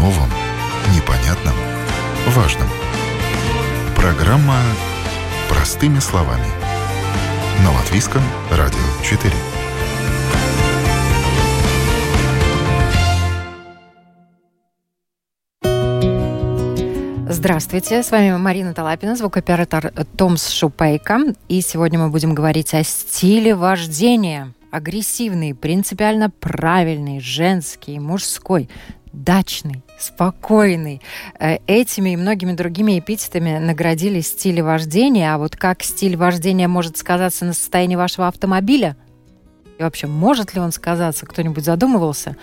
новом, непонятном, важном. Программа «Простыми словами» на Латвийском радио 4. Здравствуйте, с вами Марина Талапина, звукооператор Томс Шупейка. И сегодня мы будем говорить о стиле вождения. Агрессивный, принципиально правильный, женский, мужской, дачный, спокойный. Э, этими и многими другими эпитетами наградили стили вождения. А вот как стиль вождения может сказаться на состоянии вашего автомобиля – и вообще, может ли он сказаться? Кто-нибудь задумывался?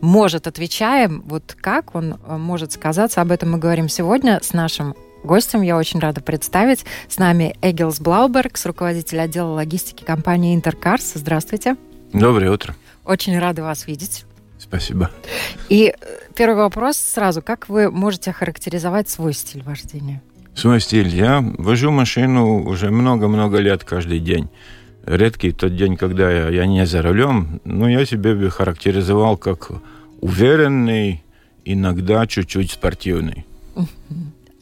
Может, отвечаем. Вот как он э, может сказаться? Об этом мы говорим сегодня с нашим гостем. Я очень рада представить. С нами Эгилс Блаубергс, руководитель отдела логистики компании Интеркарс. Здравствуйте. Доброе утро. Очень рада вас видеть. Спасибо. И э, первый вопрос сразу. Как вы можете охарактеризовать свой стиль вождения? Свой стиль. Я вожу машину уже много-много лет каждый день редкий тот день, когда я, я не за рулем, но я себя бы характеризовал как уверенный, иногда чуть-чуть спортивный.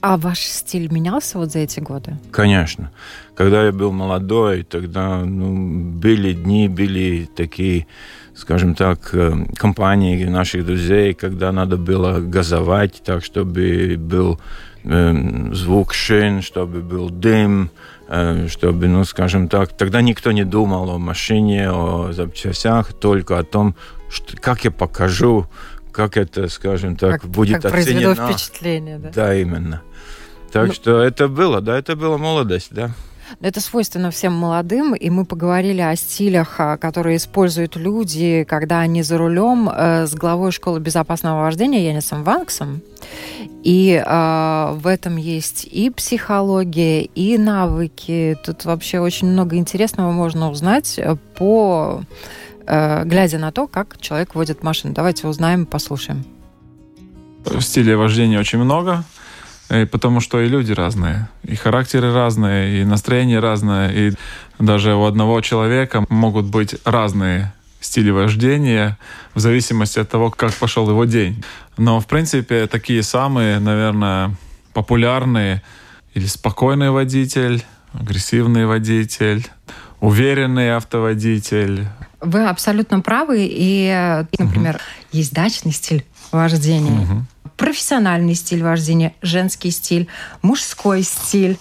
А ваш стиль менялся вот за эти годы? Конечно. Когда я был молодой, тогда ну, были дни, были такие, скажем так, э, компании наших друзей, когда надо было газовать так, чтобы был э, звук шин, чтобы был дым, Э, чтобы, ну, скажем так, тогда никто не думал о машине, о запчастях, только о том, что, как я покажу, как это, скажем так, как, будет как оценено. впечатление, да? Да, именно. Так ну, что это было, да, это была молодость, да. Это свойственно всем молодым, и мы поговорили о стилях, а, которые используют люди, когда они за рулем э, с главой школы безопасного вождения Янисом Ванксом. И э, в этом есть и психология, и навыки. Тут вообще очень много интересного можно узнать э, по э, глядя на то, как человек водит машину. Давайте узнаем, послушаем. В стиле вождения очень много. И потому что и люди разные, и характеры разные, и настроение разное, и даже у одного человека могут быть разные стили вождения в зависимости от того, как пошел его день. Но, в принципе, такие самые, наверное, популярные или спокойный водитель, агрессивный водитель, уверенный автоводитель. Вы абсолютно правы. И, например, угу. есть дачный стиль вождения. Угу профессиональный стиль вождения, женский стиль, мужской стиль.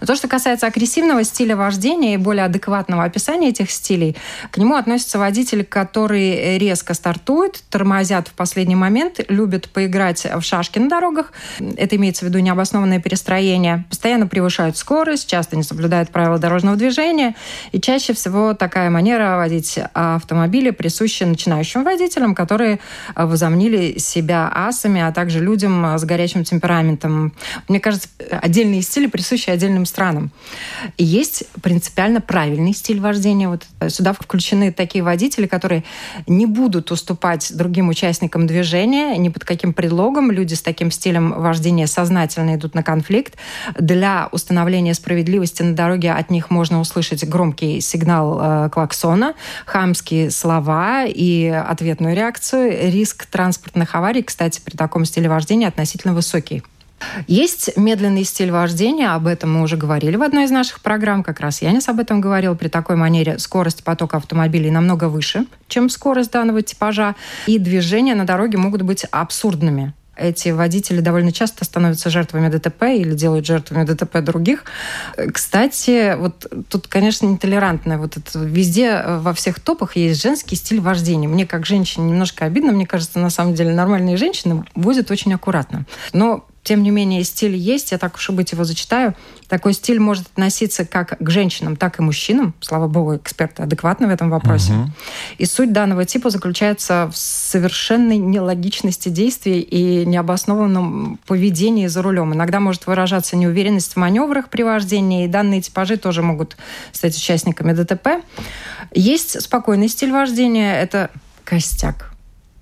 Но то, что касается агрессивного стиля вождения и более адекватного описания этих стилей, к нему относятся водители, которые резко стартуют, тормозят в последний момент, любят поиграть в шашки на дорогах. Это имеется в виду необоснованное перестроение. Постоянно превышают скорость, часто не соблюдают правила дорожного движения. И чаще всего такая манера водить автомобили присуща начинающим водителям, которые возомнили себя асами, а также людям с горячим темпераментом. Мне кажется, отдельные стили присущи отдельным странам. Есть принципиально правильный стиль вождения. Вот сюда включены такие водители, которые не будут уступать другим участникам движения ни под каким предлогом. Люди с таким стилем вождения сознательно идут на конфликт. Для установления справедливости на дороге от них можно услышать громкий сигнал э, клаксона, хамские слова и ответную реакцию. Риск транспортных аварий, кстати, при таком стиле вождения относительно высокий. Есть медленный стиль вождения, об этом мы уже говорили в одной из наших программ, как раз Янис об этом говорил. При такой манере скорость потока автомобилей намного выше, чем скорость данного типажа, и движения на дороге могут быть абсурдными эти водители довольно часто становятся жертвами ДТП или делают жертвами ДТП других. Кстати, вот тут, конечно, нетолерантное. Вот это везде во всех топах есть женский стиль вождения. Мне как женщине немножко обидно. Мне кажется, на самом деле нормальные женщины водят очень аккуратно. Но тем не менее, стиль есть, я так уж и быть его зачитаю. Такой стиль может относиться как к женщинам, так и мужчинам. Слава богу, эксперты адекватны в этом вопросе. Угу. И суть данного типа заключается в совершенной нелогичности действий и необоснованном поведении за рулем. Иногда может выражаться неуверенность в маневрах при вождении, и данные типажи тоже могут стать участниками ДТП. Есть спокойный стиль вождения, это костяк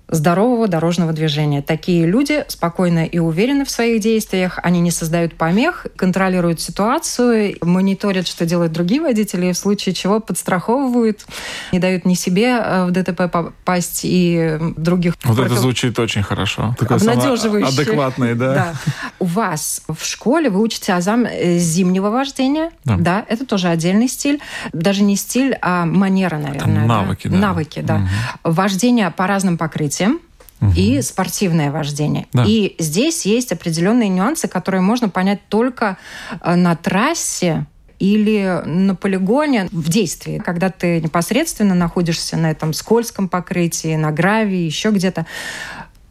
здорового дорожного движения. Такие люди спокойно и уверены в своих действиях, они не создают помех, контролируют ситуацию, мониторят, что делают другие водители, в случае чего подстраховывают, не дают ни себе э, в ДТП попасть и других. Вот против... это звучит очень хорошо. Такое Обнадеживающе. Адекватный, да. да. У вас в школе вы учите азам э, зимнего вождения, да. да, это тоже отдельный стиль, даже не стиль, а манера, наверное. Там навыки, да. да. Навыки, да. Угу. Вождение по разным покрытиям событиям угу. и спортивное вождение. Да. И здесь есть определенные нюансы, которые можно понять только э, на трассе или на полигоне в действии, когда ты непосредственно находишься на этом скользком покрытии, на гравии, еще где-то.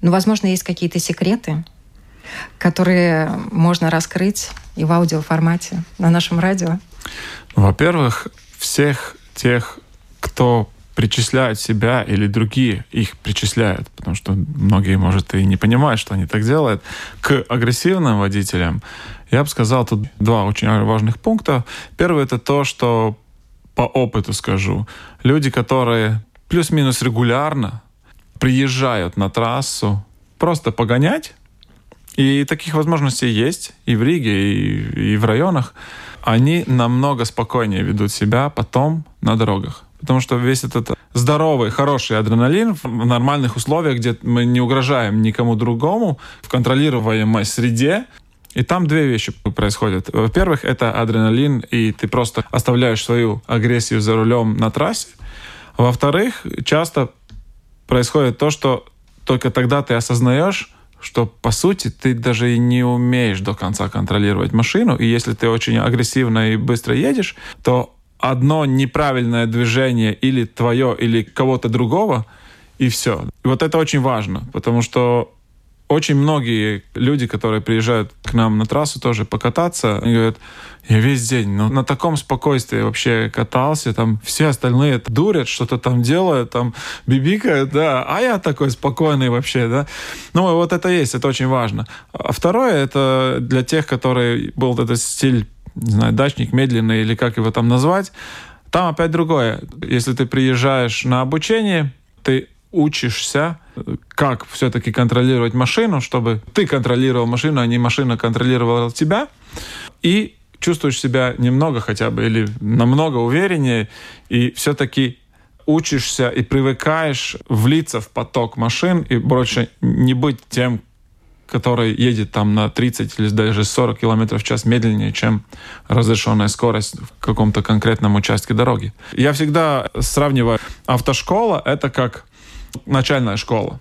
Но, возможно, есть какие-то секреты, которые можно раскрыть и в аудиоформате на нашем радио. Во-первых, всех тех, кто причисляют себя или другие их причисляют, потому что многие, может, и не понимают, что они так делают, к агрессивным водителям, я бы сказал, тут два очень важных пункта. Первый — это то, что по опыту скажу. Люди, которые плюс-минус регулярно приезжают на трассу просто погонять, и таких возможностей есть и в Риге, и, и в районах, они намного спокойнее ведут себя потом на дорогах. Потому что весь этот здоровый, хороший адреналин в нормальных условиях, где мы не угрожаем никому другому, в контролируемой среде, и там две вещи происходят. Во-первых, это адреналин, и ты просто оставляешь свою агрессию за рулем на трассе. Во-вторых, часто происходит то, что только тогда ты осознаешь, что по сути ты даже и не умеешь до конца контролировать машину, и если ты очень агрессивно и быстро едешь, то одно неправильное движение или твое, или кого-то другого, и все. И вот это очень важно, потому что очень многие люди, которые приезжают к нам на трассу тоже покататься, они говорят, я весь день ну, на таком спокойствии вообще катался, там все остальные дурят, что-то там делают, там бибикают, да, а я такой спокойный вообще, да. Ну, вот это есть, это очень важно. А второе, это для тех, которые был этот стиль не знаю, дачник медленный или как его там назвать. Там опять другое. Если ты приезжаешь на обучение, ты учишься, как все-таки контролировать машину, чтобы ты контролировал машину, а не машина контролировала тебя. И чувствуешь себя немного хотя бы или намного увереннее, и все-таки учишься и привыкаешь влиться в поток машин и больше не быть тем, который едет там на 30 или даже 40 км в час медленнее, чем разрешенная скорость в каком-то конкретном участке дороги. Я всегда сравниваю автошкола — это как начальная школа.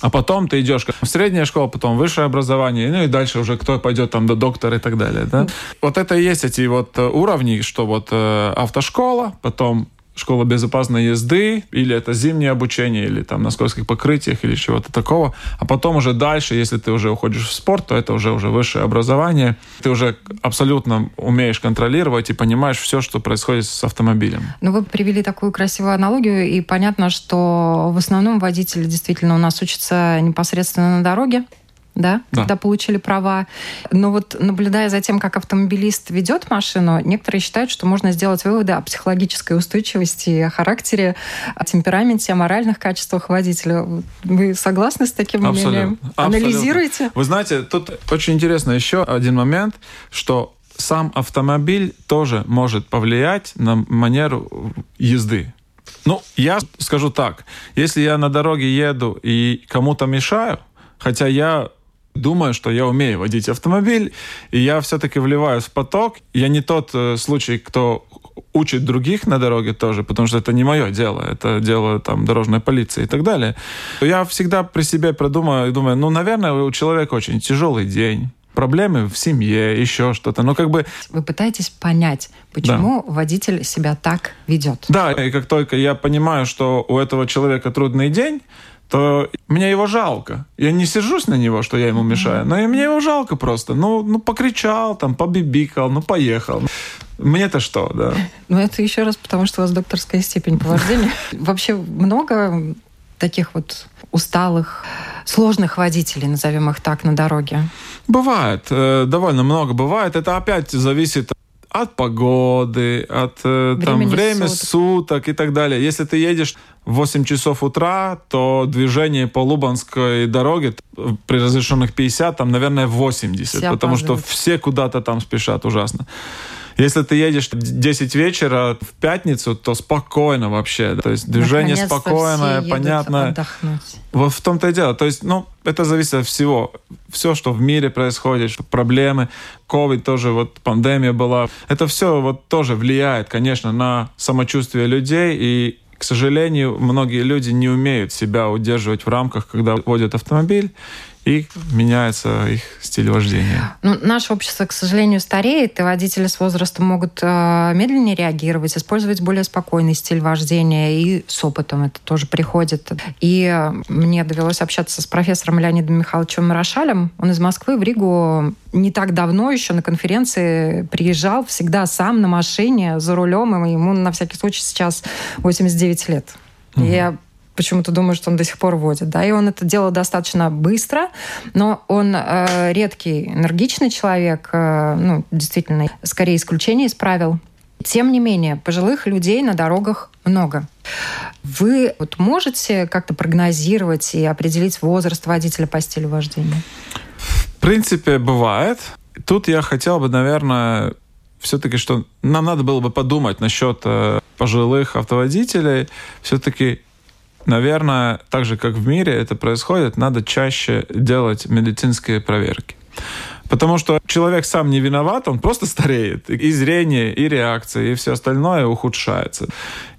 А потом ты идешь в средняя школа, потом высшее образование, ну и дальше уже кто пойдет там до доктора и так далее. Да? Вот это и есть эти вот уровни, что вот э, автошкола, потом школа безопасной езды, или это зимнее обучение, или там на скользких покрытиях, или чего-то такого. А потом уже дальше, если ты уже уходишь в спорт, то это уже, уже высшее образование. Ты уже абсолютно умеешь контролировать и понимаешь все, что происходит с автомобилем. Ну, вы привели такую красивую аналогию, и понятно, что в основном водители действительно у нас учатся непосредственно на дороге, да, да, когда получили права. Но вот наблюдая за тем, как автомобилист ведет машину, некоторые считают, что можно сделать выводы о психологической устойчивости, о характере, о темпераменте, о моральных качествах водителя. Вы согласны с таким Абсолютно. мнением? Анализируете? Вы знаете, тут очень интересно еще один момент, что сам автомобиль тоже может повлиять на манеру езды. Ну, я скажу так, если я на дороге еду и кому-то мешаю, хотя я думаю, что я умею водить автомобиль, и я все-таки вливаюсь в поток. Я не тот э, случай, кто учит других на дороге тоже, потому что это не мое дело, это дело там дорожной полиции и так далее. Я всегда при себе продумаю и думаю, ну, наверное, у человека очень тяжелый день, проблемы в семье, еще что-то. Ну, как бы... Вы пытаетесь понять, почему да. водитель себя так ведет. Да, и как только я понимаю, что у этого человека трудный день, то мне его жалко. Я не сержусь на него, что я ему мешаю, но и мне его жалко просто. Ну, ну покричал, там, побибикал, ну, поехал. Мне-то что, да? Ну, это еще раз потому, что у вас докторская степень по вождению. Вообще много таких вот усталых, сложных водителей, назовем их так, на дороге? Бывает. Э, довольно много бывает. Это опять зависит от погоды, от э, там, время суток. суток и так далее. Если ты едешь в 8 часов утра, то движение по Лубанской дороге при разрешенных 50, там, наверное, 80, Все потому что опаздывают. все куда-то там спешат ужасно. Если ты едешь в 10 вечера в пятницу, то спокойно вообще. То есть движение Наконец-то спокойное, понятное. отдохнуть. Вот в том-то и дело. То есть, ну, это зависит от всего. Все, что в мире происходит, проблемы, COVID тоже, вот пандемия была. Это все вот тоже влияет, конечно, на самочувствие людей. И, к сожалению, многие люди не умеют себя удерживать в рамках, когда водят автомобиль, и меняется их стиль вождения. Ну, наше общество, к сожалению, стареет, и водители с возрастом могут э, медленнее реагировать, использовать более спокойный стиль вождения, и с опытом это тоже приходит. И мне довелось общаться с профессором Леонидом Михайловичем Марошалем. Он из Москвы в Ригу не так давно еще на конференции приезжал, всегда сам на машине, за рулем, и ему на всякий случай сейчас 89 лет. И Я почему-то думаю, что он до сих пор водит. Да? И он это делал достаточно быстро, но он э, редкий, энергичный человек, э, ну, действительно, скорее исключение из правил. Тем не менее, пожилых людей на дорогах много. Вы вот можете как-то прогнозировать и определить возраст водителя по стилю вождения? В принципе, бывает. Тут я хотел бы, наверное, все-таки, что нам надо было бы подумать насчет э, пожилых автоводителей. Все-таки, наверное, так же, как в мире это происходит, надо чаще делать медицинские проверки. Потому что человек сам не виноват, он просто стареет. И зрение, и реакция, и все остальное ухудшается.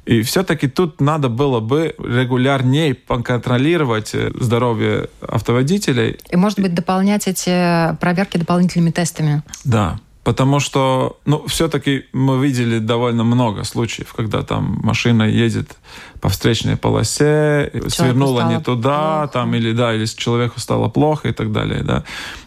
И все-таки тут надо было бы регулярнее поконтролировать э, здоровье автоводителей И, может быть, дополнять эти проверки дополнительными тестами? да, потому что, ну, все-таки мы видели довольно много случаев, когда там машина едет по встречной полосе, свернула стало не туда, плохо. там или да, или человеку стало плохо и так далее, да.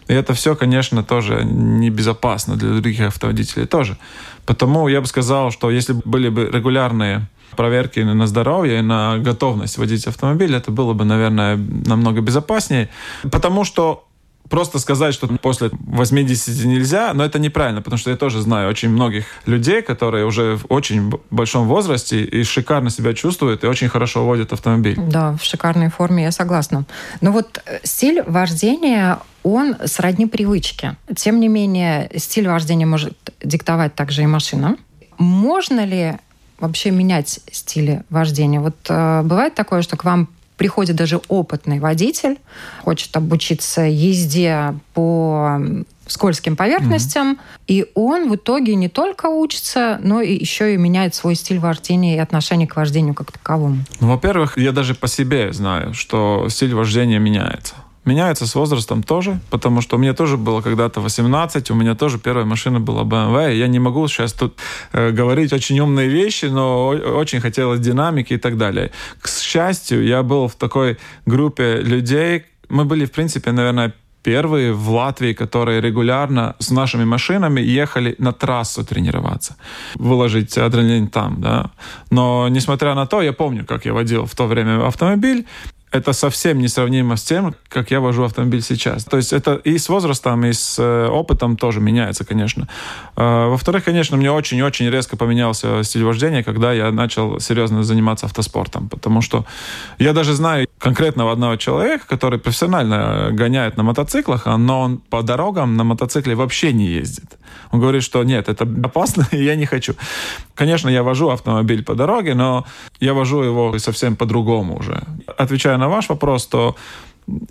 И это все, конечно, тоже небезопасно для других автоводителей тоже. Потому я бы сказал, что если были бы регулярные проверки на здоровье и на готовность водить автомобиль, это было бы, наверное, намного безопаснее. Потому что просто сказать, что после 80 нельзя, но это неправильно, потому что я тоже знаю очень многих людей, которые уже в очень большом возрасте и шикарно себя чувствуют и очень хорошо водят автомобиль. Да, в шикарной форме, я согласна. Но вот э, стиль вождения, он сродни привычке. Тем не менее, стиль вождения может диктовать также и машина. Можно ли вообще менять стили вождения? Вот э, бывает такое, что к вам приходит даже опытный водитель, хочет обучиться езде по скользким поверхностям, и он в итоге не только учится, но и еще и меняет свой стиль вождения и отношение к вождению как таковому. Ну, во-первых, я даже по себе знаю, что стиль вождения меняется. Меняется с возрастом тоже, потому что мне тоже было когда-то 18, у меня тоже первая машина была BMW. Я не могу сейчас тут э, говорить очень умные вещи, но очень хотелось динамики и так далее. К счастью, я был в такой группе людей. Мы были, в принципе, наверное, первые в Латвии, которые регулярно с нашими машинами ехали на трассу тренироваться, выложить адреналин там, да. Но, несмотря на то, я помню, как я водил в то время автомобиль, это совсем несравнимо с тем, как я вожу автомобиль сейчас. То есть это и с возрастом, и с э, опытом тоже меняется, конечно. Э, Во-вторых, конечно, мне очень-очень резко поменялся стиль вождения, когда я начал серьезно заниматься автоспортом. Потому что я даже знаю конкретного одного человека, который профессионально э, гоняет на мотоциклах, а- но он по дорогам на мотоцикле вообще не ездит. Он говорит, что нет, это опасно, и я не хочу. Конечно, я вожу автомобиль по дороге, но я вожу его совсем по-другому уже. Отвечая на ваш вопрос, то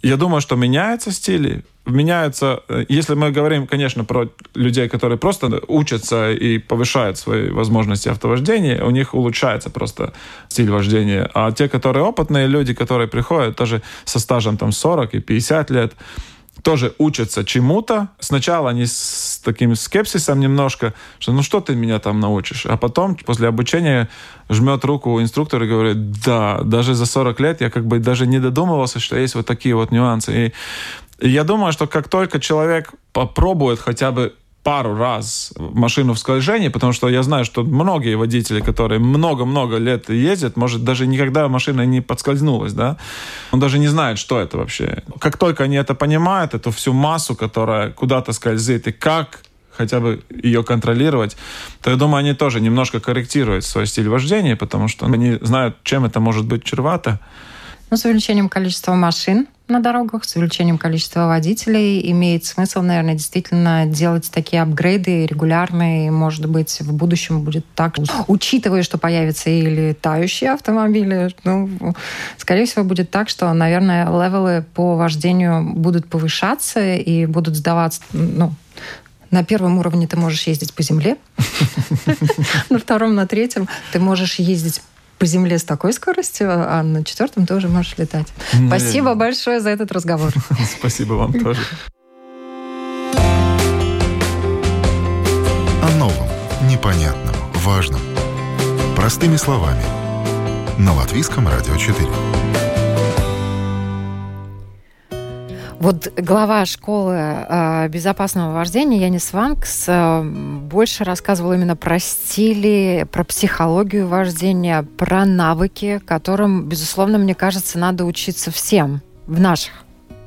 я думаю, что меняются стили, меняются, э, если мы говорим, конечно, про людей, которые просто учатся и повышают свои возможности автовождения, у них улучшается просто стиль вождения. А те, которые опытные люди, которые приходят тоже со стажем там 40 и 50 лет, тоже учатся чему-то. Сначала они с таким скепсисом немножко, что ну что ты меня там научишь? А потом после обучения жмет руку инструктор и говорит, да, даже за 40 лет я как бы даже не додумывался, что есть вот такие вот нюансы. И, я думаю, что как только человек попробует хотя бы пару раз машину в скольжении, потому что я знаю, что многие водители, которые много-много лет ездят, может, даже никогда машина не подскользнулась, да? Он даже не знает, что это вообще. Как только они это понимают, эту всю массу, которая куда-то скользит, и как хотя бы ее контролировать, то я думаю, они тоже немножко корректируют свой стиль вождения, потому что они знают, чем это может быть чревато. Ну, с увеличением количества машин на дорогах, с увеличением количества водителей имеет смысл, наверное, действительно делать такие апгрейды регулярные. Может быть, в будущем будет так, учитывая, что появятся и летающие автомобили, ну, скорее всего, будет так, что, наверное, левелы по вождению будут повышаться и будут сдаваться, ну, на первом уровне ты можешь ездить по земле, на втором, на третьем ты можешь ездить по земле с такой скоростью, а на четвертом тоже можешь летать. Спасибо большое за этот разговор. Спасибо вам тоже. О новом, непонятном, важном. Простыми словами. На Латвийском радио 4. Вот глава школы э, безопасного вождения Янис Ванкс э, больше рассказывал именно про стили, про психологию вождения, про навыки, которым, безусловно, мне кажется, надо учиться всем в наших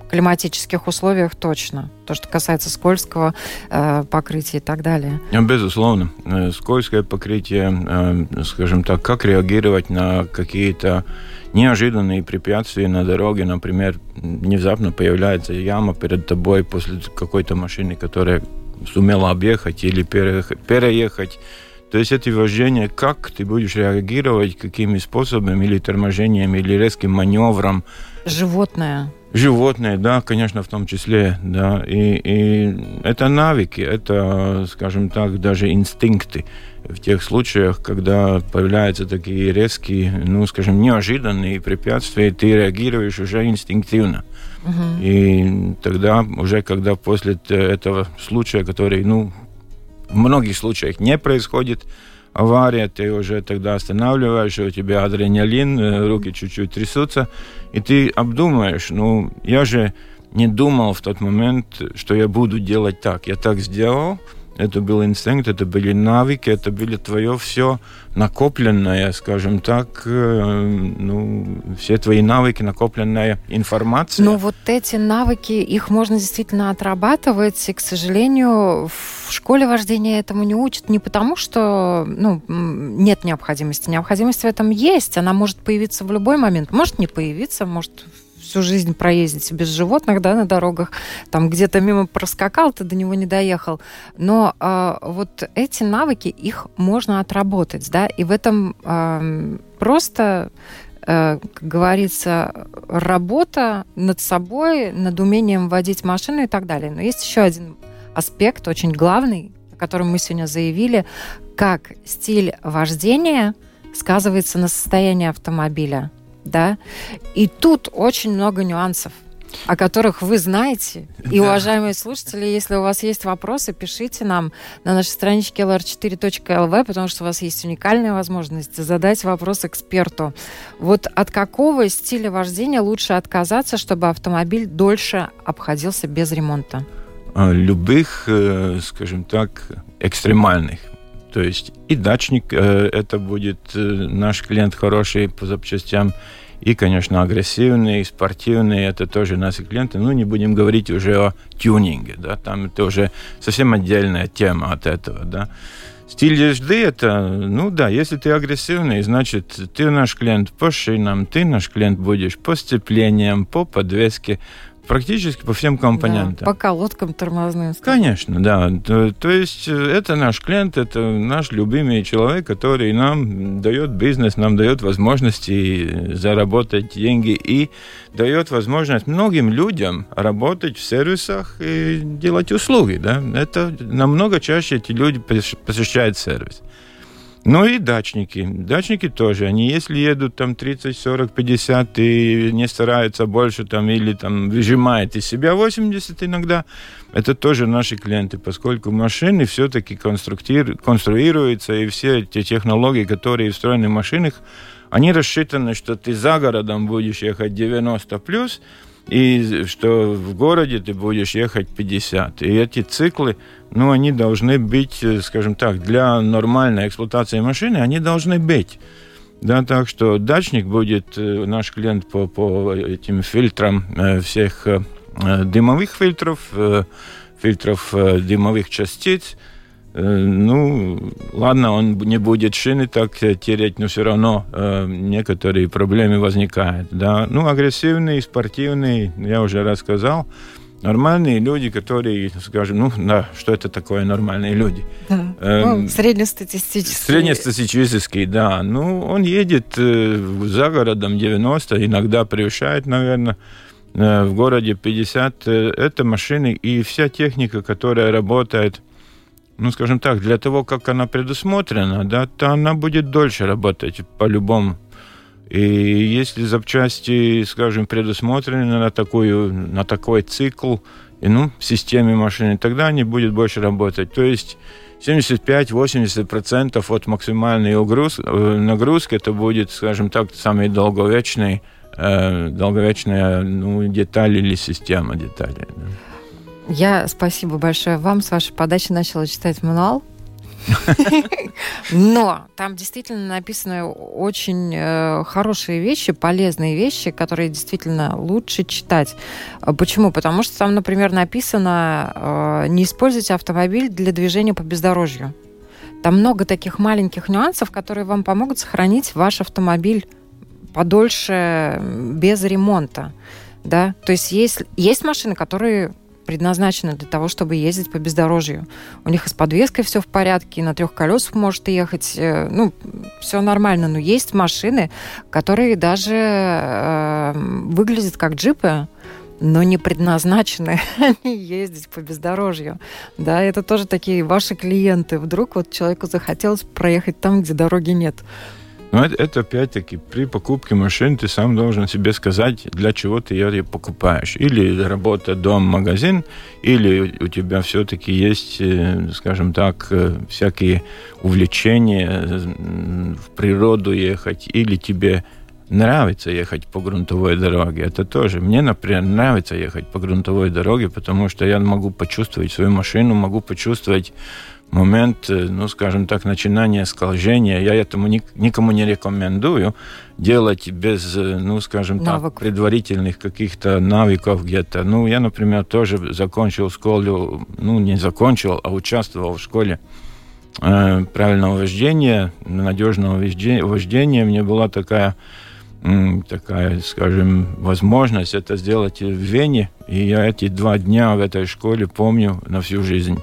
климатических условиях точно. То, что касается скользкого э, покрытия и так далее. Безусловно. Э, скользкое покрытие, э, скажем так, как реагировать на какие-то неожиданные препятствия на дороге, например, внезапно появляется яма перед тобой после какой-то машины, которая сумела объехать или переехать. То есть это вождение, как ты будешь реагировать, какими способами, или торможением, или резким маневром. Животное. Животные, да, конечно, в том числе, да. И, и это навыки, это, скажем так, даже инстинкты в тех случаях, когда появляются такие резкие, ну, скажем, неожиданные препятствия, ты реагируешь уже инстинктивно. Угу. И тогда уже, когда после этого случая, который, ну, в многих случаях не происходит, авария, ты уже тогда останавливаешь, у тебя адреналин, э, руки чуть-чуть трясутся, и ты обдумаешь, ну, я же не думал в тот момент, что я буду делать так. Я так сделал, это был инстинкт, это были навыки, это были твое все накопленное, скажем так, э, ну, все твои навыки, накопленная информация. Но вот эти навыки, их можно действительно отрабатывать, и, к сожалению, в школе вождения этому не учат не потому, что ну, нет необходимости. Необходимость в этом есть, она может появиться в любой момент, может не появиться, может всю жизнь проездить без животных да, на дорогах, там где-то мимо проскакал, ты до него не доехал. Но э, вот эти навыки, их можно отработать, да, и в этом э, просто как говорится, работа над собой, над умением водить машину и так далее. Но есть еще один аспект, очень главный, о котором мы сегодня заявили, как стиль вождения сказывается на состоянии автомобиля да. И тут очень много нюансов о которых вы знаете. И, уважаемые слушатели, если у вас есть вопросы, пишите нам на нашей страничке lr4.lv, потому что у вас есть уникальная возможность задать вопрос эксперту. Вот от какого стиля вождения лучше отказаться, чтобы автомобиль дольше обходился без ремонта? А, любых, э, скажем так, экстремальных. То есть и дачник, э, это будет э, наш клиент хороший по запчастям, и, конечно, агрессивные, спортивные, это тоже наши клиенты. Ну, не будем говорить уже о тюнинге, да, там это уже совсем отдельная тема от этого, да. Стиль езды это, ну да, если ты агрессивный, значит, ты наш клиент по шинам, ты наш клиент будешь по сцеплениям, по подвеске, Практически по всем компонентам. Да, по колодкам тормозным. Конечно, да. То, то есть э, это наш клиент, это наш любимый человек, который нам дает бизнес, нам дает возможности заработать деньги и дает возможность многим людям работать в сервисах и делать услуги. Да? Это намного чаще эти люди посещают сервис. Ну и дачники. Дачники тоже. Они, если едут там 30, 40, 50 и не стараются больше там или там выжимают из себя 80 иногда, это тоже наши клиенты, поскольку машины все-таки конструируются, и все те технологии, которые встроены в машинах, они рассчитаны, что ты за городом будешь ехать 90 плюс, и что в городе ты будешь ехать 50. И эти циклы, ну, они должны быть, э, скажем так, для нормальной эксплуатации машины, они должны быть. Да, так что дачник будет э, наш клиент по, по этим фильтрам э, всех дымовых фильтров, фильтров дымовых частиц. Э, ну, ладно, он не будет шины так тереть, но все равно э, некоторые проблемы возникают. Да? Ну, агрессивный, спортивный, я уже рассказал. Нормальные люди, которые, скажем, ну, да, что это такое нормальные люди? Да. Эм, ну, среднестатистический. Среднестатистический, да. Ну, он едет э, за городом 90, иногда превышает, наверное, э, в городе 50. Э, это машины и вся техника, которая работает ну, скажем так, для того, как она предусмотрена, да, то она будет дольше работать по-любому. И если запчасти, скажем, предусмотрены на, такую, на такой цикл, и, ну, в системе машины, тогда они будут больше работать. То есть 75-80% от максимальной угруз, э, нагрузки это будет, скажем так, самый долговечный, э, долговечная ну, деталь или система деталей. Да. Я спасибо большое вам. С вашей подачи начала читать мануал. Но там действительно написаны очень э, хорошие вещи, полезные вещи, которые действительно лучше читать. Почему? Потому что там, например, написано э, не используйте автомобиль для движения по бездорожью. Там много таких маленьких нюансов, которые вам помогут сохранить ваш автомобиль подольше без ремонта. Да? То есть есть, есть машины, которые предназначены для того, чтобы ездить по бездорожью. У них и с подвеской все в порядке, и на трех колесах может ехать. Э, ну, все нормально. Но есть машины, которые даже э, выглядят как джипы, но не предназначены ездить по бездорожью. Да, это тоже такие ваши клиенты. Вдруг вот человеку захотелось проехать там, где дороги нет. Но это, это опять-таки при покупке машины ты сам должен себе сказать, для чего ты ее покупаешь. Или работа, дом, магазин, или у тебя все-таки есть, э, скажем так, э, всякие увлечения в природу ехать, или тебе нравится ехать по грунтовой дороге. Это тоже. Мне, например, нравится ехать по грунтовой дороге, потому что я могу почувствовать свою машину, могу почувствовать момент, э, ну, скажем так, начинания скольжения, я этому никому не рекомендую делать без, э, ну, скажем Навык. так, предварительных каких-то навыков где-то. Ну, я, например, тоже закончил школу, ну, не закончил, а участвовал в школе э, правильного вождения, надежного вождения. Мне была такая такая, скажем, возможность это сделать в Вене. И я эти два дня в этой школе помню на всю жизнь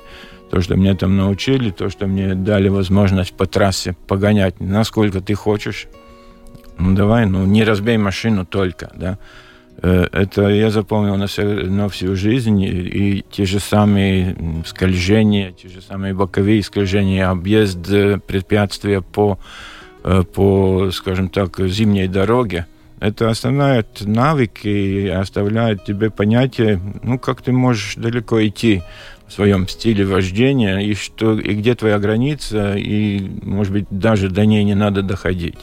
то, что меня там научили, то, что мне дали возможность по трассе погонять, насколько ты хочешь. Ну, давай, ну, не разбей машину только, да. Э, это я запомнил на, все, на всю жизнь. И, и те же самые скольжения, те же самые боковые скольжения, объезд э, препятствия по, э, по, скажем так, зимней дороге. Это оставляет навыки и оставляет тебе понятие, ну, как ты можешь далеко идти в своем стиле вождения, и, что, и где твоя граница, и, может быть, даже до ней не надо доходить.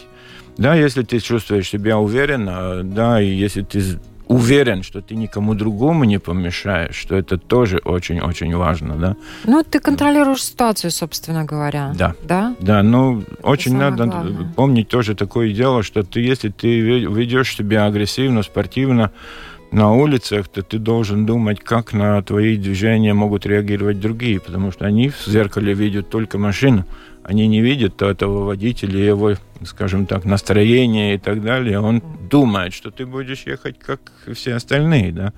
Да, если ты чувствуешь себя уверенно, да, и если ты уверен, что ты никому другому не помешаешь, что это тоже очень-очень важно, да. Ну, ты контролируешь ситуацию, собственно говоря. Да. Да? Да, ну, это очень надо главное. помнить тоже такое дело, что ты, если ты ведешь себя агрессивно, спортивно, на улицах, то ты должен думать, как на твои движения могут реагировать другие, потому что они в зеркале видят только машину, они не видят этого водителя, его, скажем так, настроение и так далее. Он думает, что ты будешь ехать, как все остальные, да.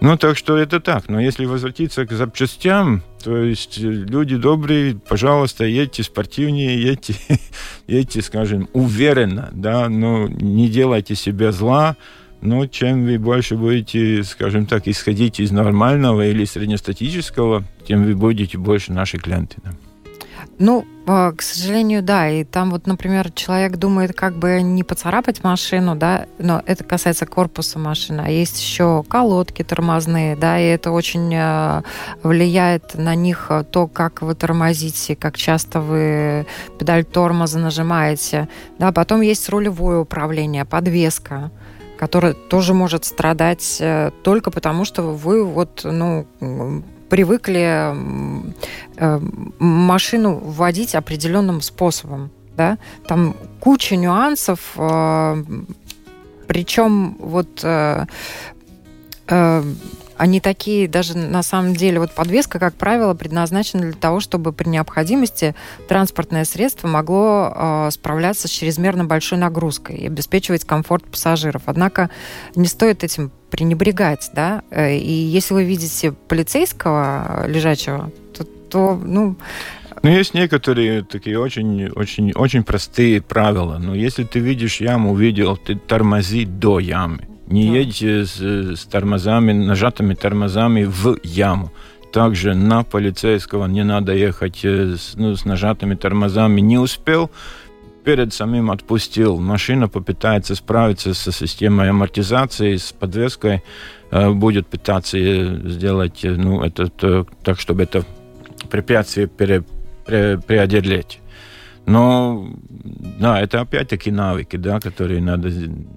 Ну, так что это так. Но если возвратиться к запчастям, то есть э, люди добрые, пожалуйста, едьте спортивнее, едьте, едьте, скажем, уверенно, да, но не делайте себе зла, но чем вы больше будете, скажем так, исходить из нормального или среднестатического, тем вы будете больше наши клиенты. Да. Ну, а, к сожалению, да. И там вот, например, человек думает, как бы не поцарапать машину, да, но это касается корпуса машины. А есть еще колодки тормозные, да, и это очень а, влияет на них а, то, как вы тормозите, как часто вы педаль тормоза нажимаете. Да, потом есть рулевое управление, подвеска которая тоже может страдать э, только потому, что вы вот, ну, привыкли э, машину водить определенным способом. Да? Там куча нюансов, э, причем вот они такие, даже на самом деле, вот подвеска, как правило, предназначена для того, чтобы при необходимости транспортное средство могло э, справляться с чрезмерно большой нагрузкой и обеспечивать комфорт пассажиров. Однако не стоит этим пренебрегать, да, э, и если вы видите полицейского лежачего, то, то ну, ну, есть некоторые такие очень, очень, очень простые правила. Но если ты видишь яму, видел, ты тормози до ямы. Не да. едь с, с тормозами, нажатыми тормозами в яму. Также на полицейского не надо ехать э, с, ну, с нажатыми тормозами. Не успел, перед самим отпустил. Машина попытается справиться со системой амортизации, с подвеской, э, будет пытаться э, сделать ну, это так, чтобы это препятствие пере, пре, преодолеть. Но, да, это опять-таки навыки, да, которые надо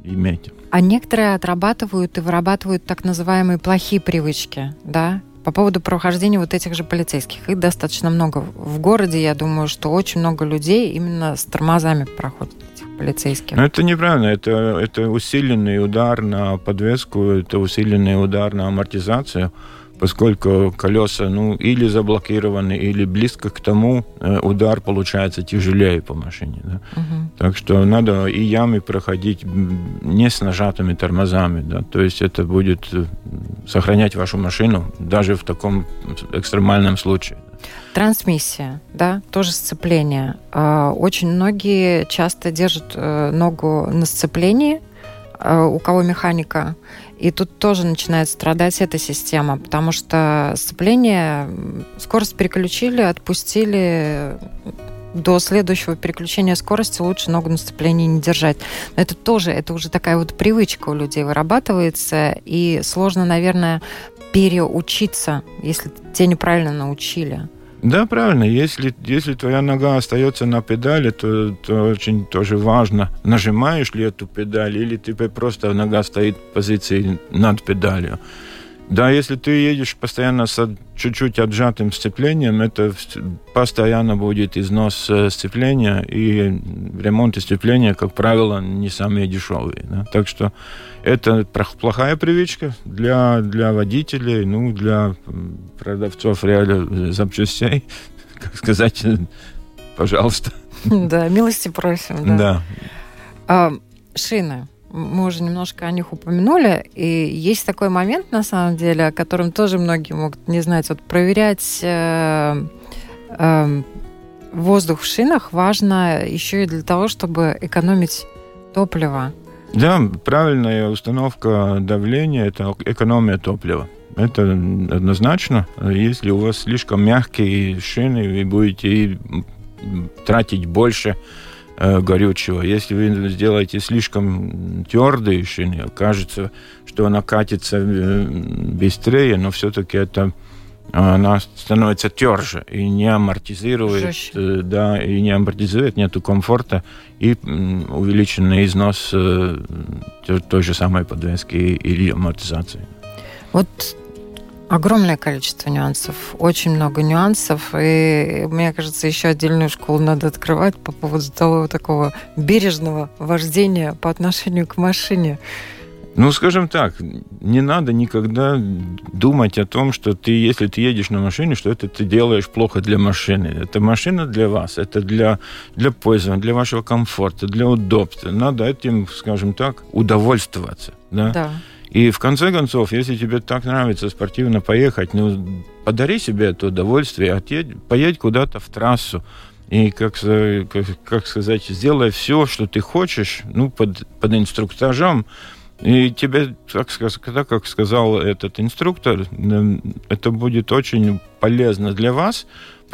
иметь. А некоторые отрабатывают и вырабатывают так называемые плохие привычки, да? По поводу прохождения вот этих же полицейских. Их достаточно много. В городе, я думаю, что очень много людей именно с тормозами проходят этих полицейских. Но это неправильно. Это, это усиленный удар на подвеску, это усиленный удар на амортизацию поскольку колеса ну, или заблокированы, или близко к тому, э, удар получается тяжелее по машине. Да? Угу. Так что надо и ямы проходить не с нажатыми тормозами. Да? То есть это будет э, сохранять вашу машину даже в таком экстремальном случае. Трансмиссия, да, тоже сцепление. А, очень многие часто держат э, ногу на сцеплении, у кого механика, и тут тоже начинает страдать эта система, потому что сцепление, скорость переключили, отпустили, до следующего переключения скорости лучше ногу на сцеплении не держать. Но это тоже, это уже такая вот привычка у людей вырабатывается, и сложно, наверное, переучиться, если тебя неправильно научили. Да, правильно. Если, если твоя нога остается на педали, то, то очень тоже важно, нажимаешь ли эту педаль, или тебе просто нога стоит в позиции над педалью. Да, если ты едешь постоянно с чуть-чуть отжатым сцеплением, это постоянно будет износ э, сцепления, и ремонт сцепления, как правило, не самые дешевые. Да? Так что это плохая привычка для, для водителей, ну, для продавцов реально запчастей. Как сказать, пожалуйста. Да, милости просим. Да. да. шины мы уже немножко о них упомянули, и есть такой момент, на самом деле, о котором тоже многие могут не знать. Вот проверять э, э, воздух в шинах важно еще и для того, чтобы экономить топливо. Да, правильная установка давления – это экономия топлива. Это однозначно. Если у вас слишком мягкие шины, вы будете тратить больше горючего. Если вы сделаете слишком твердые шины, кажется, что она катится э, быстрее, но все-таки это она становится тверже и не амортизирует, Жестче. Э, да, и не амортизирует, нету комфорта и увеличенный износ той же самой подвески или амортизации. Вот Огромное количество нюансов, очень много нюансов, и мне кажется, еще отдельную школу надо открывать по поводу того такого бережного вождения по отношению к машине. Ну, скажем так, не надо никогда думать о том, что ты, если ты едешь на машине, что это ты делаешь плохо для машины. Это машина для вас, это для, для пользования, для вашего комфорта, для удобства. Надо этим, скажем так, удовольствоваться. Да. да. И в конце концов, если тебе так нравится спортивно поехать, ну, подари себе это удовольствие, отъедь, поедь куда-то в трассу, и, как, как, как сказать, сделай все, что ты хочешь, ну, под, под инструктажом, и тебе, так, так как сказал этот инструктор, это будет очень полезно для вас,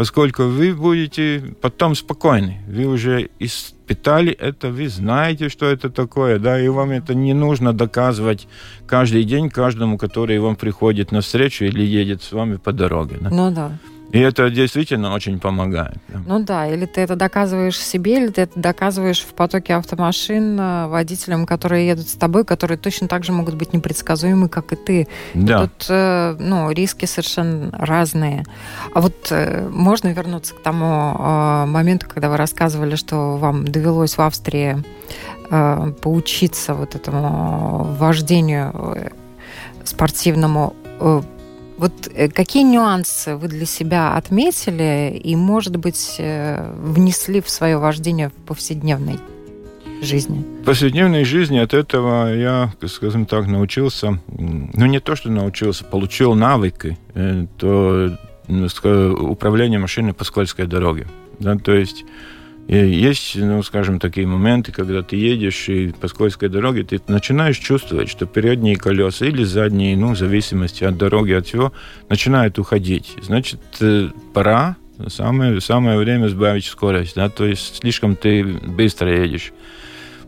поскольку вы будете потом спокойны. Вы уже испытали это, вы знаете, что это такое, да, и вам это не нужно доказывать каждый день каждому, который вам приходит на встречу или едет с вами по дороге. Да? Ну да. И это действительно очень помогает. Ну да, или ты это доказываешь себе, или ты это доказываешь в потоке автомашин э, водителям, которые едут с тобой, которые точно так же могут быть непредсказуемы, как и ты. Да. И тут э, ну, риски совершенно разные. А вот э, можно вернуться к тому моменту, когда вы рассказывали, что вам довелось в Австрии поучиться вот этому вождению спортивному Вот какие нюансы вы для себя отметили и, может быть, внесли в свое вождение в повседневной жизни? В повседневной жизни от этого я, скажем так, научился, ну не то, что научился, получил навыки, то управление машиной по скользкой дороге. Да, то есть есть, ну, скажем, такие моменты, когда ты едешь и по скользкой дороге, ты начинаешь чувствовать, что передние колеса или задние, ну, в зависимости от дороги, от всего, начинают уходить. Значит, э, пора, самое, самое время сбавить скорость, да, то есть слишком ты быстро едешь.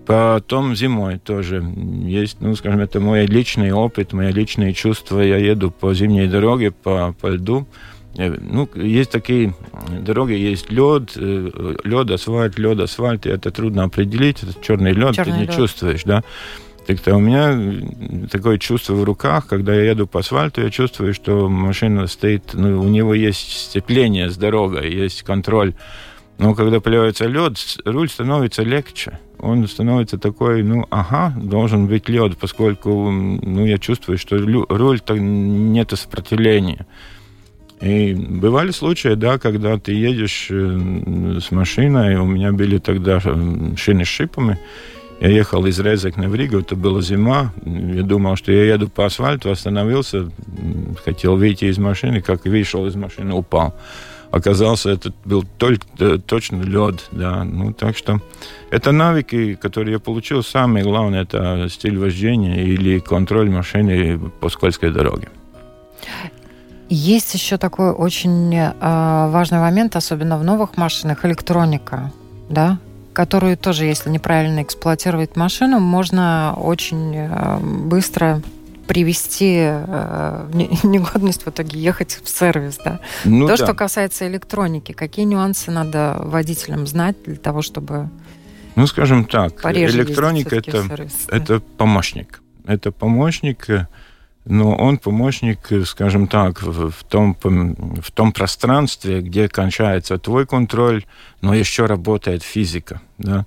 Потом зимой тоже есть, ну, скажем, это мой личный опыт, мои личные чувства. Я еду по зимней дороге, по, по льду, ну, есть такие дороги, есть лед, э, лед, асфальт, лед, асфальт, и это трудно определить, это черный лед, черный ты не лед. чувствуешь, да. Так-то у меня такое чувство в руках, когда я еду по асфальту, я чувствую, что машина стоит, ну, у него есть сцепление с дорогой, есть контроль. Но когда появляется лед, руль становится легче. Он становится такой, ну, ага, должен быть лед, поскольку, ну, я чувствую, что руль-то нет сопротивления. И бывали случаи, да, когда ты едешь э, с машиной, у меня были тогда э, шины с шипами, я ехал из Резекна в Ригу, это была зима, я думал, что я еду по асфальту, остановился, хотел выйти из машины, как вышел из машины, упал. Оказался, это был только, э, точно лед, да, ну, так что это навыки, которые я получил, самое главное, это стиль вождения или контроль машины по скользкой дороге. Есть еще такой очень э, важный момент, особенно в новых машинах, электроника, да, которую тоже, если неправильно эксплуатировать машину, можно очень э, быстро привести э, негодность в итоге ехать в сервис, да. Ну, То, да. что касается электроники, какие нюансы надо водителям знать для того, чтобы ну, скажем так, электроника это, это помощник. Это помощник, э, но он помощник, скажем так, в, том, в том пространстве, где кончается твой контроль, но еще работает физика. Да?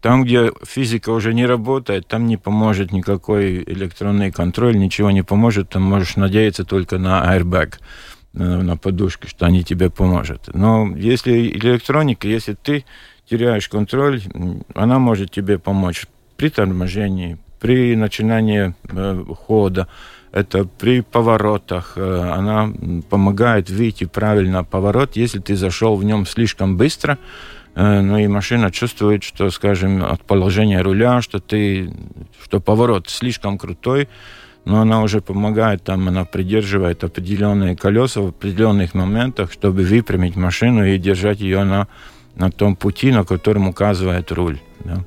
Там, где физика уже не работает, там не поможет никакой электронный контроль, ничего не поможет, там можешь надеяться только на airbag, на, на подушке, что они тебе поможет. Но если электроника, если ты теряешь контроль, она может тебе помочь при торможении, при начинании э, хода, это при поворотах. Э, она помогает выйти правильно поворот, если ты зашел в нем слишком быстро, ну и машина чувствует, что, скажем, от положения руля, что ты, что поворот слишком крутой, но она уже помогает, там она придерживает определенные колеса в определенных моментах, чтобы выпрямить машину и держать ее на, на том пути, на котором указывает руль. Да.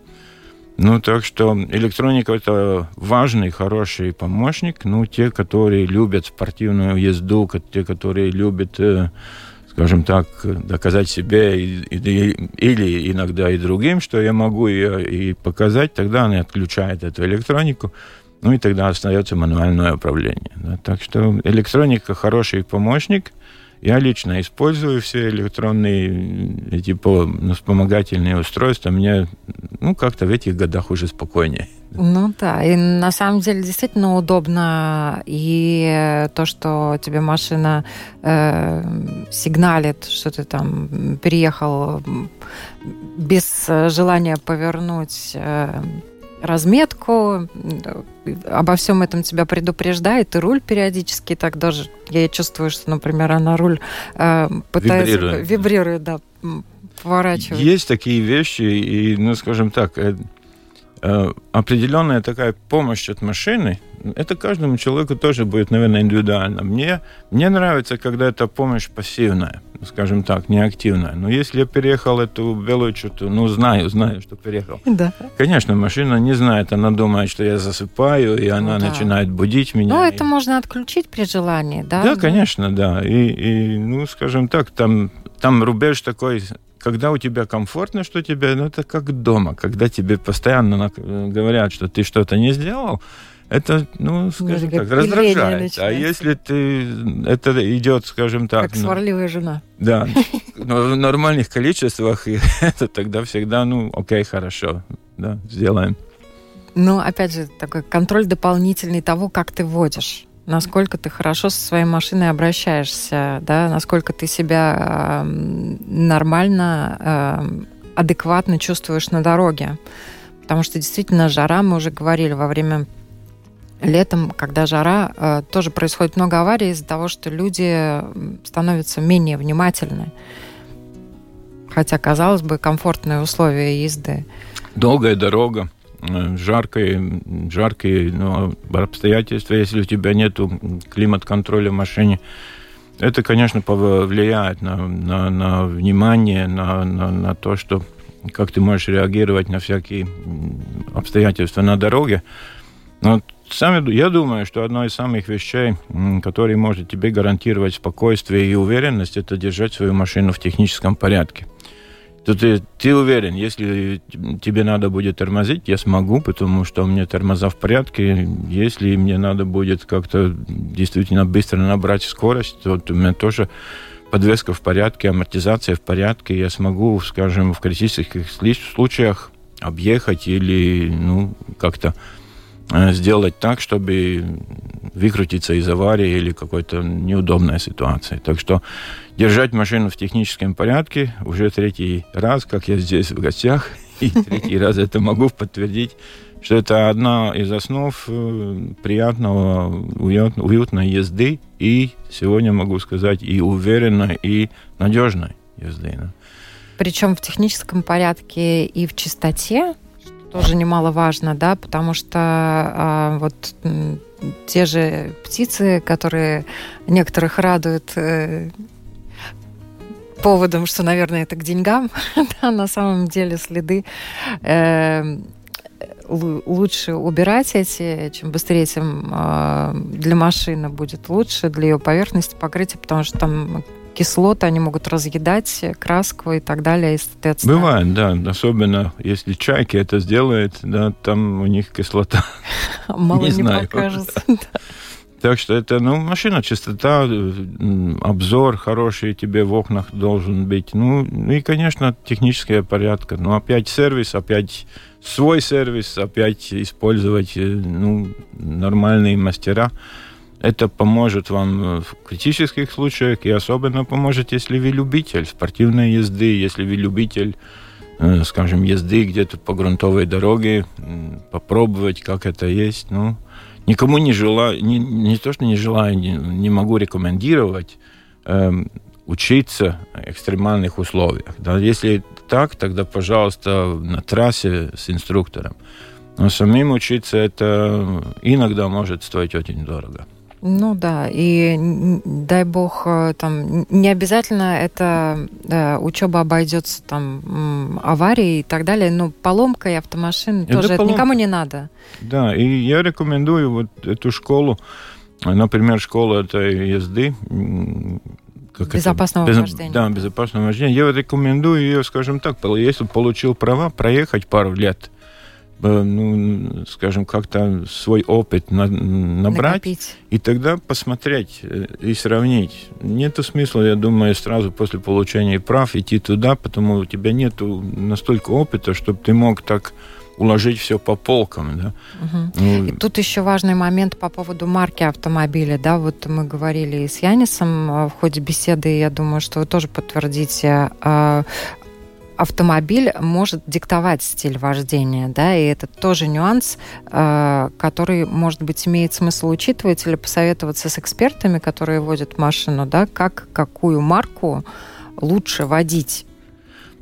Ну, так что электроника – это важный, хороший помощник. Ну, те, которые любят спортивную езду, те, которые любят, э, скажем так, доказать себе и, и, или иногда и другим, что я могу ее и показать, тогда они отключают эту электронику, ну, и тогда остается мануальное управление. Да. Так что электроника – хороший помощник – я лично использую все электронные эти ну, вспомогательные устройства. Мне ну, как-то в этих годах уже спокойнее. Ну да, и на самом деле действительно удобно. И то, что тебе машина э, сигналит, что ты там переехал без желания повернуть э, разметку, обо всем этом тебя предупреждает, и руль периодически так даже, я чувствую, что, например, она руль э, пытается... Вибрирует. Вибрирует, да, поворачивать. Есть такие вещи, и, ну, скажем так, э, э, определенная такая помощь от машины, это каждому человеку тоже будет, наверное, индивидуально. Мне, мне нравится, когда эта помощь пассивная, скажем так, неактивная. Но если я переехал эту белую черту, ну, знаю, знаю, что переехал. Да. Конечно, машина не знает, она думает, что я засыпаю, и она ну, да. начинает будить меня. Ну, это и... можно отключить при желании, да? Да, конечно, да. И, и ну, скажем так, там, там рубеж такой когда у тебя комфортно, что тебе, ну, это как дома, когда тебе постоянно говорят, что ты что-то не сделал, это, ну, скажем так, раздражает. А если ты, это идет, скажем так... Как ну, сварливая жена. Да, но в нормальных количествах, это тогда всегда, ну, окей, хорошо, да, сделаем. Ну, опять же, такой контроль дополнительный того, как ты водишь. Насколько ты хорошо со своей машиной обращаешься, да, насколько ты себя э, нормально, э, адекватно чувствуешь на дороге. Потому что действительно жара, мы уже говорили во время летом, когда жара, э, тоже происходит много аварий из-за того, что люди становятся менее внимательны. Хотя, казалось бы, комфортные условия езды. Долгая дорога, э, жаркие, жаркие ну, обстоятельства, если у тебя нет климат-контроля в машине, это, конечно, повлияет на, на, на внимание, на, на, на то, что как ты можешь реагировать на всякие обстоятельства на дороге. Но сами, я думаю, что одно из самых вещей, которые может тебе гарантировать спокойствие и уверенность, это держать свою машину в техническом порядке. То ты, ты уверен, если тебе надо будет тормозить, я смогу, потому что у меня тормоза в порядке. Если мне надо будет как-то действительно быстро набрать скорость, то у меня тоже подвеска в порядке, амортизация в порядке. Я смогу, скажем, в критических случаях объехать или ну, как-то сделать так, чтобы выкрутиться из аварии или какой-то неудобной ситуации. Так что держать машину в техническом порядке уже третий раз, как я здесь в гостях, и третий раз это могу подтвердить, что это одна из основ э, приятного, уютной езды и, сегодня могу сказать, и уверенной, и надежной езды. Причем в техническом порядке и в чистоте, тоже немаловажно, да, потому что а, вот те же птицы, которые некоторых радуют э, поводом, что, наверное, это к деньгам, да, на самом деле следы э, лучше убирать эти, чем быстрее, тем э, для машины будет лучше, для ее поверхности покрытия, потому что там кислоты, они могут разъедать краску и так далее, естественно. Бывает, да. Особенно если чайки это сделает, да, там у них кислота. Мало не, не знаю. покажется. Так что это, ну, машина, чистота, обзор хороший тебе в окнах должен быть. Ну, и, конечно, техническая порядка. Ну, опять сервис, опять свой сервис, опять использовать, э, ну, нормальные мастера. Это поможет вам в критических случаях и особенно поможет, если вы любитель спортивной езды, если вы любитель, э, скажем, езды где-то по грунтовой дороге, попробовать, как это есть. Ну, никому не желаю, не, не то, что не желаю, не, не могу рекомендовать э, учиться в экстремальных условиях. Да? Если так, тогда, пожалуйста, на трассе с инструктором. Но самим учиться это иногда может стоить очень дорого. Ну да, и дай бог, э, там не обязательно это да, учеба обойдется там аварией и так далее, но поломкой автомашин это тоже полом... это никому не надо. Да, и я рекомендую вот эту школу, например, школу этой езды, как безопасного это? вождения. Да, безопасного вождения. Я рекомендую ее, скажем так, если получил права, проехать пару лет ну, скажем, как-то свой опыт на, набрать Накопить. и тогда посмотреть э, и сравнить. Нету смысла, я думаю, сразу после получения прав идти туда, потому у тебя нету настолько опыта, чтобы ты мог так уложить все по полкам, да. Угу. Ну, и тут еще важный момент по поводу марки автомобиля, да, вот мы говорили с Янисом э, в ходе беседы, я думаю, что вы тоже подтвердите, а, автомобиль может диктовать стиль вождения, да, и это тоже нюанс, э, который, может быть, имеет смысл учитывать или посоветоваться с экспертами, которые водят машину, да, как какую марку лучше водить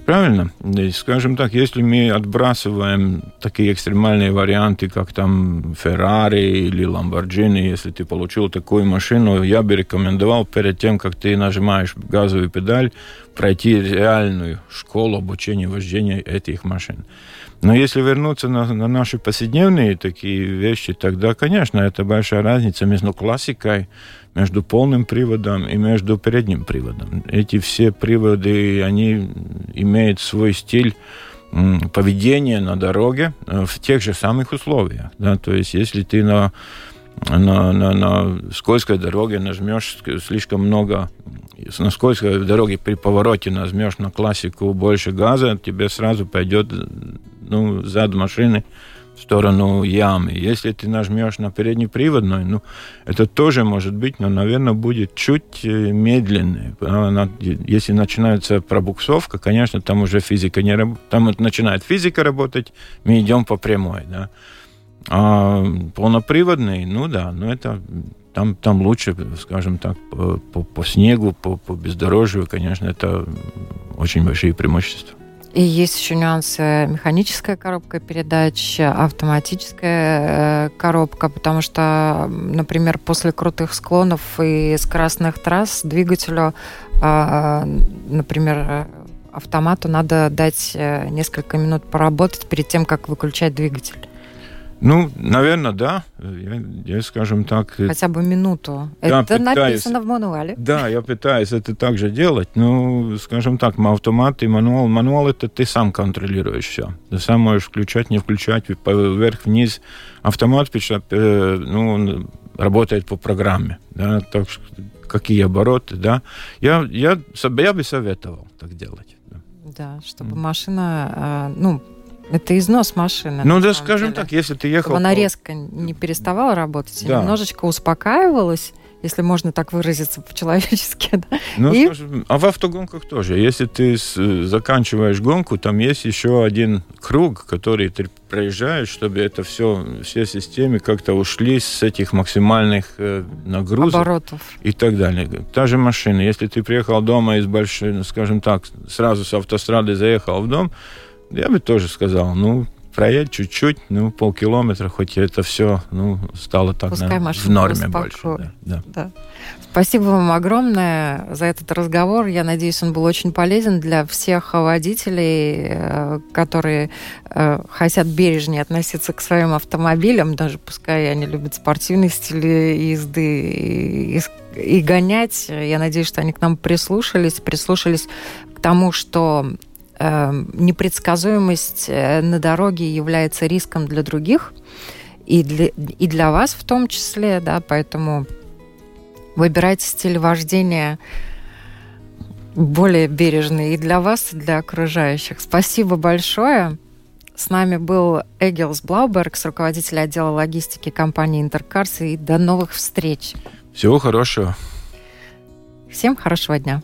Правильно. Скажем так, если мы отбрасываем такие экстремальные варианты, как там Ferrari или Lamborghini, если ты получил такую машину, я бы рекомендовал перед тем, как ты нажимаешь газовую педаль, пройти реальную школу обучения вождения этих машин. Но если вернуться на, на наши повседневные такие вещи, тогда, конечно, это большая разница между классикой, между полным приводом и между передним приводом. Эти все приводы, они имеют свой стиль поведения на дороге э, в тех же самых условиях. Да? То есть, если ты на, на, на, на скользкой дороге нажмешь слишком много, на скользкой дороге при повороте нажмешь на классику больше газа, тебе сразу пойдет ну, зад машины в сторону ямы. Если ты нажмешь на переднеприводной, ну, это тоже может быть, но, наверное, будет чуть э, медленнее. Если начинается пробуксовка, конечно, там уже физика не работает. Там начинает физика работать, мы идем по прямой, да. А полноприводный, ну да, ну это там, там лучше, скажем так, по, по, по снегу, по, по бездорожью, конечно, это очень большие преимущества. И есть еще нюансы механическая коробка передач, автоматическая э, коробка, потому что, например, после крутых склонов и скоростных трасс двигателю, а, например, автомату надо дать э, несколько минут поработать перед тем, как выключать двигатель. Ну, наверное, да. Я, я скажем так... Э, Хотя бы минуту. Да, это пытаюсь, написано в мануале. Да, я пытаюсь это также делать. Ну, скажем так, автомат и мануал. Мануал это ты сам контролируешь все. Ты сам можешь включать, не включать, вверх-вниз. Автомат э, ну, работает по программе. Да, так, какие обороты, да. Я, я, я бы советовал так делать. Да, чтобы машина, э, ну, это износ машины. Ну да, скажем деле. так, если ты ехал... Чтобы она резко не переставала работать, да. немножечко успокаивалась, если можно так выразиться по-человечески. Да? Ну, и... скажем, а в автогонках тоже. Если ты с, заканчиваешь гонку, там есть еще один круг, который ты проезжаешь, чтобы это все, все системы как-то ушли с этих максимальных э, нагрузок. Оборотов. И так далее. Та же машина. Если ты приехал дома из большой, ну, скажем так, сразу с автострады заехал в дом, я бы тоже сказал, ну, проедь чуть-чуть, ну, полкилометра, хоть это все, ну, стало так на, в норме больше. Да, да. Да. Спасибо вам огромное за этот разговор. Я надеюсь, он был очень полезен для всех водителей, э, которые э, хотят бережнее относиться к своим автомобилям, даже пускай они любят спортивный стиль езды и, и, гонять. Я надеюсь, что они к нам прислушались, прислушались к тому, что непредсказуемость э, на дороге является риском для других и для, и для вас в том числе, да, поэтому выбирайте стиль вождения более бережный и для вас, и для окружающих. Спасибо большое. С нами был Эгилс Блаубергс, руководитель отдела логистики компании Интеркарс. И до новых встреч. Всего хорошего. Всем хорошего дня.